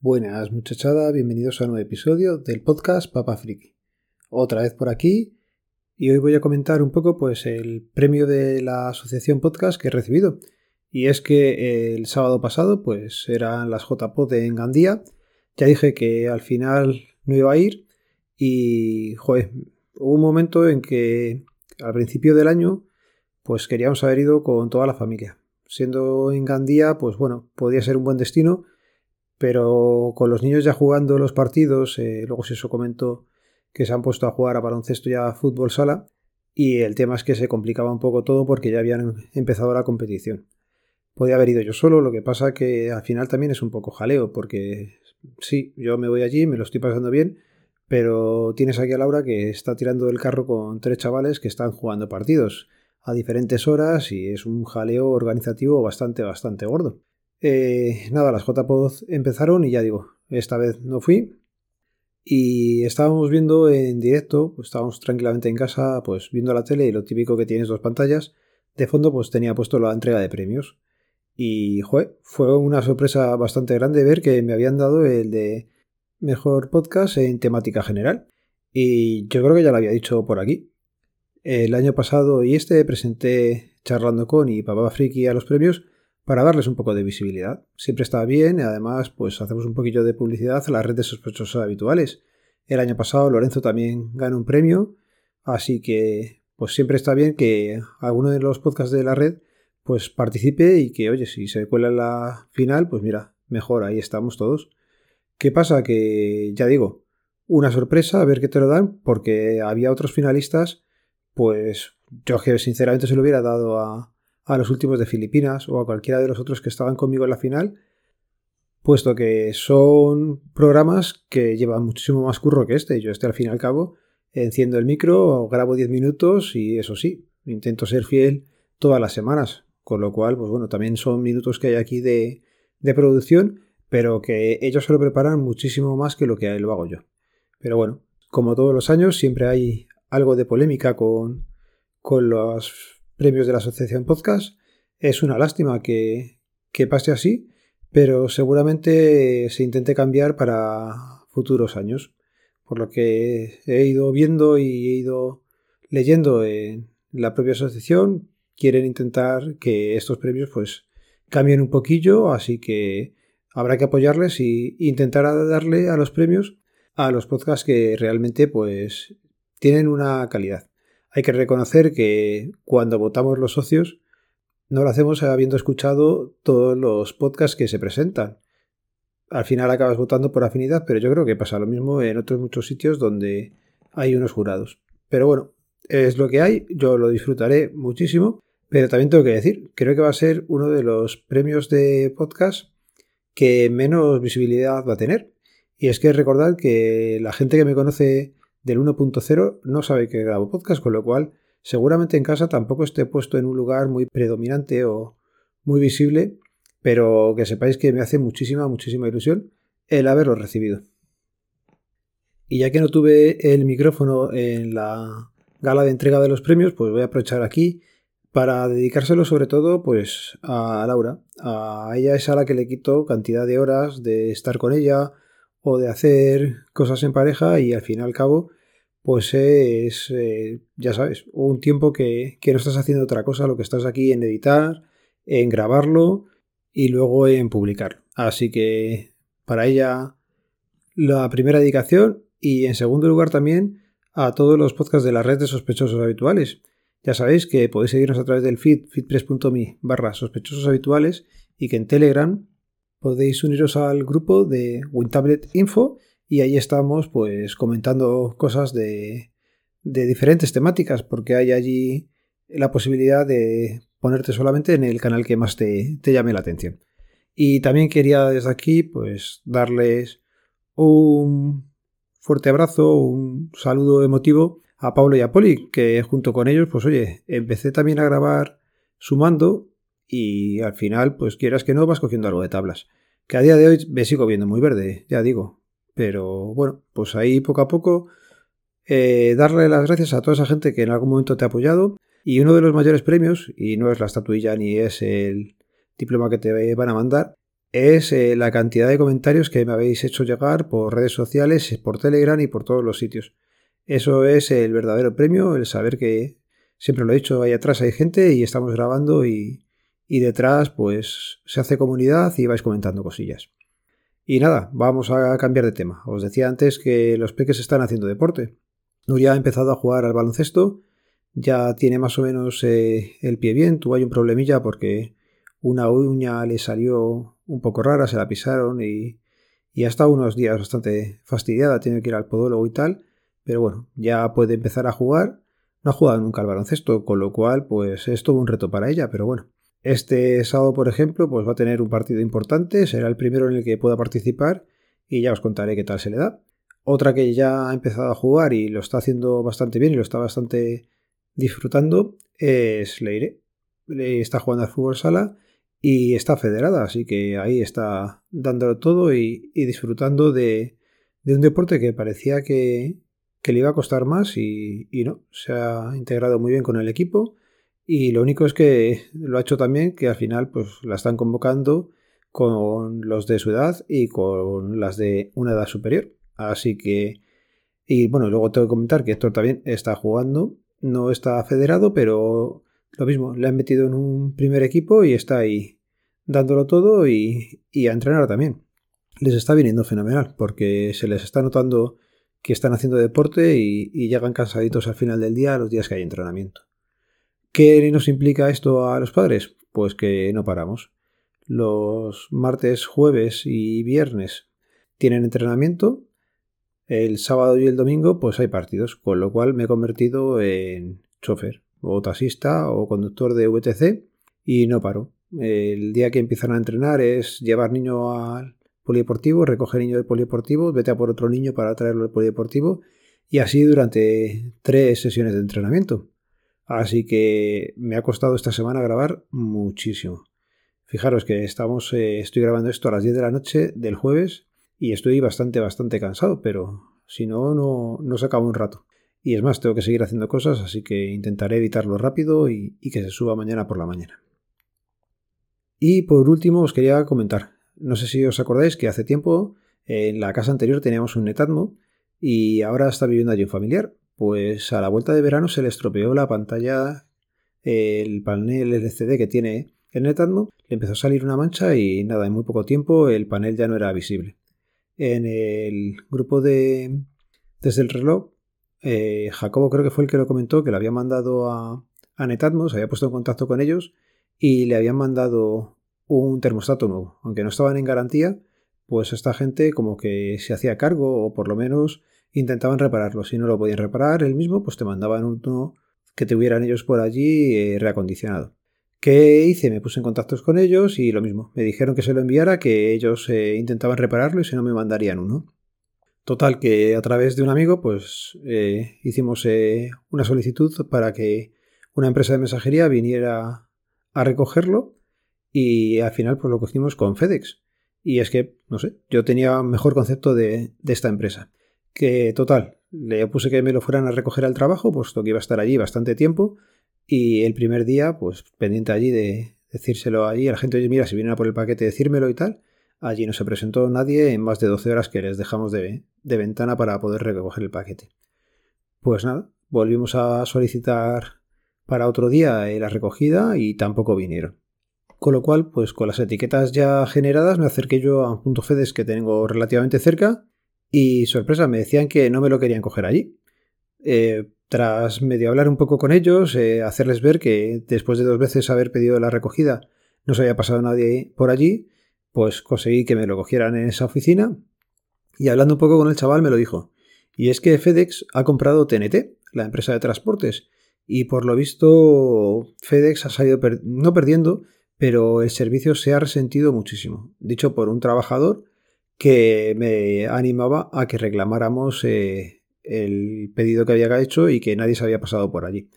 Buenas muchachada, bienvenidos a un nuevo episodio del podcast Papa Friki. Otra vez por aquí y hoy voy a comentar un poco pues el premio de la asociación podcast que he recibido. Y es que el sábado pasado pues eran las JPod en Gandía. Ya dije que al final no iba a ir y hubo un momento en que al principio del año pues queríamos haber ido con toda la familia. Siendo en Gandía pues bueno, podía ser un buen destino pero con los niños ya jugando los partidos, eh, luego si eso comentó que se han puesto a jugar a baloncesto ya a fútbol sala, y el tema es que se complicaba un poco todo porque ya habían empezado la competición. Podía haber ido yo solo, lo que pasa que al final también es un poco jaleo, porque sí, yo me voy allí, me lo estoy pasando bien, pero tienes aquí a Laura que está tirando del carro con tres chavales que están jugando partidos a diferentes horas y es un jaleo organizativo bastante, bastante gordo. Eh, nada, las JPod empezaron y ya digo, esta vez no fui. Y estábamos viendo en directo, pues estábamos tranquilamente en casa, pues viendo la tele y lo típico que tienes dos pantallas. De fondo, pues tenía puesto la entrega de premios. Y fue una sorpresa bastante grande ver que me habían dado el de mejor podcast en temática general. Y yo creo que ya lo había dicho por aquí. El año pasado y este presenté charlando con y Papá Friki a los premios para darles un poco de visibilidad. Siempre está bien y además pues hacemos un poquillo de publicidad a las redes sospechosas habituales. El año pasado Lorenzo también ganó un premio, así que pues siempre está bien que alguno de los podcasts de la red pues participe y que oye, si se cuela la final, pues mira, mejor, ahí estamos todos. ¿Qué pasa? Que ya digo, una sorpresa, a ver qué te lo dan, porque había otros finalistas, pues yo que sinceramente se lo hubiera dado a, a los últimos de Filipinas o a cualquiera de los otros que estaban conmigo en la final, puesto que son programas que llevan muchísimo más curro que este. Yo este al fin y al cabo enciendo el micro, grabo 10 minutos y eso sí, intento ser fiel todas las semanas. Con lo cual, pues bueno, también son minutos que hay aquí de, de producción, pero que ellos se lo preparan muchísimo más que lo que lo hago yo. Pero bueno, como todos los años, siempre hay algo de polémica con, con los premios de la Asociación Podcast. Es una lástima que, pase así, pero seguramente se intente cambiar para futuros años. Por lo que he ido viendo y he ido leyendo en la propia asociación, quieren intentar que estos premios pues cambien un poquillo, así que habrá que apoyarles y intentar darle a los premios a los podcasts que realmente pues tienen una calidad. Hay que reconocer que cuando votamos los socios no lo hacemos habiendo escuchado todos los podcasts que se presentan. Al final acabas votando por afinidad, pero yo creo que pasa lo mismo en otros muchos sitios donde hay unos jurados. Pero bueno, es lo que hay, yo lo disfrutaré muchísimo, pero también tengo que decir, creo que va a ser uno de los premios de podcast que menos visibilidad va a tener. Y es que recordad que la gente que me conoce del 1.0 no sabe que grabo podcast, con lo cual seguramente en casa tampoco esté puesto en un lugar muy predominante o muy visible, pero que sepáis que me hace muchísima, muchísima ilusión el haberlo recibido. Y ya que no tuve el micrófono en la gala de entrega de los premios, pues voy a aprovechar aquí para dedicárselo sobre todo pues a Laura. A ella es a la que le quito cantidad de horas de estar con ella o de hacer cosas en pareja y al fin y al cabo pues es, eh, ya sabes, un tiempo que, que, no estás haciendo otra cosa, lo que estás aquí en editar, en grabarlo y luego en publicar. Así que para ella la primera dedicación y en segundo lugar también a todos los podcasts de la red de sospechosos habituales. Ya sabéis que podéis seguirnos a través del feed feedpress.me barra sospechosos habituales y que en Telegram podéis uniros al grupo de WinTablet Info y ahí estamos pues comentando cosas de, de diferentes temáticas porque hay allí la posibilidad de ponerte solamente en el canal que más te, te llame la atención. Y también quería desde aquí pues darles un fuerte abrazo, un saludo emotivo a Pablo y a Poli, que junto con ellos, pues oye, empecé también a grabar sumando y al final, pues quieras que no, vas cogiendo algo de tablas. Que a día de hoy me sigo viendo muy verde, ya digo. Pero bueno, pues ahí poco a poco eh, darle las gracias a toda esa gente que en algún momento te ha apoyado. Y uno de los mayores premios, y no es la estatuilla ni es el diploma que te van a mandar, es eh, la cantidad de comentarios que me habéis hecho llegar por redes sociales, por Telegram y por todos los sitios. Eso es el verdadero premio, el saber que, siempre lo he dicho, ahí atrás hay gente y estamos grabando y, y detrás pues se hace comunidad y vais comentando cosillas. Y nada, vamos a cambiar de tema. Os decía antes que los peques están haciendo deporte. Nuria ha empezado a jugar al baloncesto, ya tiene más o menos eh, el pie bien, tuvo ahí un problemilla porque una uña le salió un poco rara, se la pisaron y, y ha estado unos días bastante fastidiada, tiene que ir al podólogo y tal, pero bueno, ya puede empezar a jugar. No ha jugado nunca al baloncesto, con lo cual pues es todo un reto para ella, pero bueno. Este sábado, por ejemplo, pues va a tener un partido importante, será el primero en el que pueda participar y ya os contaré qué tal se le da. Otra que ya ha empezado a jugar y lo está haciendo bastante bien y lo está bastante disfrutando es Leire. Está jugando al fútbol sala y está federada, así que ahí está dándolo todo y, disfrutando de, un deporte que parecía que, le iba a costar más y, y no, se ha integrado muy bien con el equipo y lo único es que lo ha hecho también que al final pues la están convocando con los de su edad y con las de una edad superior. Así que... Y bueno, luego tengo que comentar que Héctor también está jugando, no está federado, pero lo mismo, le han metido en un primer equipo y está ahí dándolo todo y, a entrenar también. Les está viniendo fenomenal porque se les está notando que están haciendo deporte y, y llegan cansaditos al final del día, los días que hay entrenamiento. ¿Qué nos implica esto a los padres? Pues que no paramos. Los martes, jueves y viernes tienen entrenamiento. El sábado y el domingo pues hay partidos, con lo cual me he convertido en chofer o taxista o conductor de VTC y no paro. El día que empiezan a entrenar es llevar niño al polideportivo, recoger niño del polideportivo, vete a por otro niño para traerlo al polideportivo y así durante tres sesiones de entrenamiento. Así que me ha costado esta semana grabar muchísimo. Fijaros que estamos, eh, estoy grabando esto a las 10 de la noche del jueves y estoy bastante, bastante cansado, pero si no, no, no se acaba un rato. Y es más, tengo que seguir haciendo cosas, así que intentaré editarlo rápido y, que se suba mañana por la mañana. Y por último os quería comentar, no sé si os acordáis que hace tiempo en la casa anterior teníamos un Netatmo y ahora está viviendo allí un familiar. Pues a la vuelta de verano se le estropeó la pantalla, el panel LCD que tiene el Netatmo, le empezó a salir una mancha y nada, en muy poco tiempo el panel ya no era visible. En el grupo de desde el reloj, eh, Jacobo creo que fue el que lo comentó, que le había mandado a, a Netatmo, se había puesto en contacto con ellos y le habían mandado un termostato nuevo. Aunque no estaban en garantía, pues esta gente como que se hacía cargo o por lo menos intentaban repararlo. Si no lo podían reparar él mismo, pues te mandaban uno que tuvieran ellos por allí eh, reacondicionado. ¿Qué hice? Me puse en contacto con ellos y lo mismo. Me dijeron que se lo enviara, que ellos eh, intentaban repararlo y si no me mandarían uno. Total, que a través de un amigo, pues eh, hicimos una solicitud para que una empresa de mensajería viniera a recogerlo y al final pues lo cogimos con FedEx. Y es que, no sé, yo tenía mejor concepto de esta empresa. Que total, le puse que me lo fueran a recoger al trabajo, puesto que iba a estar allí bastante tiempo. Y el primer día, pues pendiente allí de decírselo allí a la gente, oye, mira, si vienen a por el paquete, decírmelo y tal. Allí no se presentó nadie en más de 12 horas que les dejamos de, de ventana para poder recoger el paquete. Pues nada, volvimos a solicitar para otro día la recogida y tampoco vinieron. Con lo cual, pues con las etiquetas ya generadas me acerqué yo a un punto FEDES que tengo relativamente cerca y sorpresa, me decían que no me lo querían coger allí. Eh, tras medio hablar un poco con ellos, eh, hacerles ver que después de dos veces haber pedido la recogida no se había pasado nadie por allí, pues conseguí que me lo cogieran en esa oficina. Y hablando un poco con el chaval me lo dijo. Y es que FedEx ha comprado TNT, la empresa de transportes, y por lo visto FedEx ha salido no perdiendo, pero el servicio se ha resentido muchísimo. Dicho por un trabajador que me animaba a que reclamáramos eh, el pedido que había hecho y que nadie se había pasado por allí.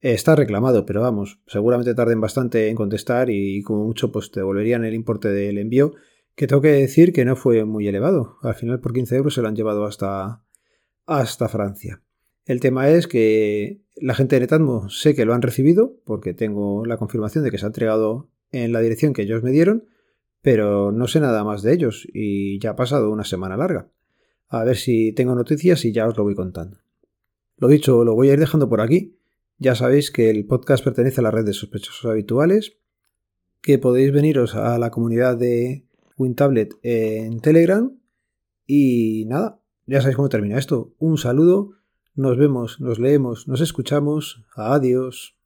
Está reclamado, pero vamos, seguramente tarden bastante en contestar y como mucho pues te devolverían el importe del envío, que tengo que decir que no fue muy elevado. Al final por 15 euros se lo han llevado hasta, hasta Francia. El tema es que la gente de Netatmo sé que lo han recibido, porque tengo la confirmación de que se ha entregado en la dirección que ellos me dieron, pero no sé nada más de ellos y ya ha pasado una semana larga. A ver si tengo noticias y ya os lo voy contando. Lo dicho, lo voy a ir dejando por aquí. Ya sabéis que el podcast pertenece a la red de sospechosos habituales, que podéis veniros a la comunidad de WinTablet en Telegram y nada, ya sabéis cómo termina esto. Un saludo, nos vemos, nos leemos, nos escuchamos. Adiós.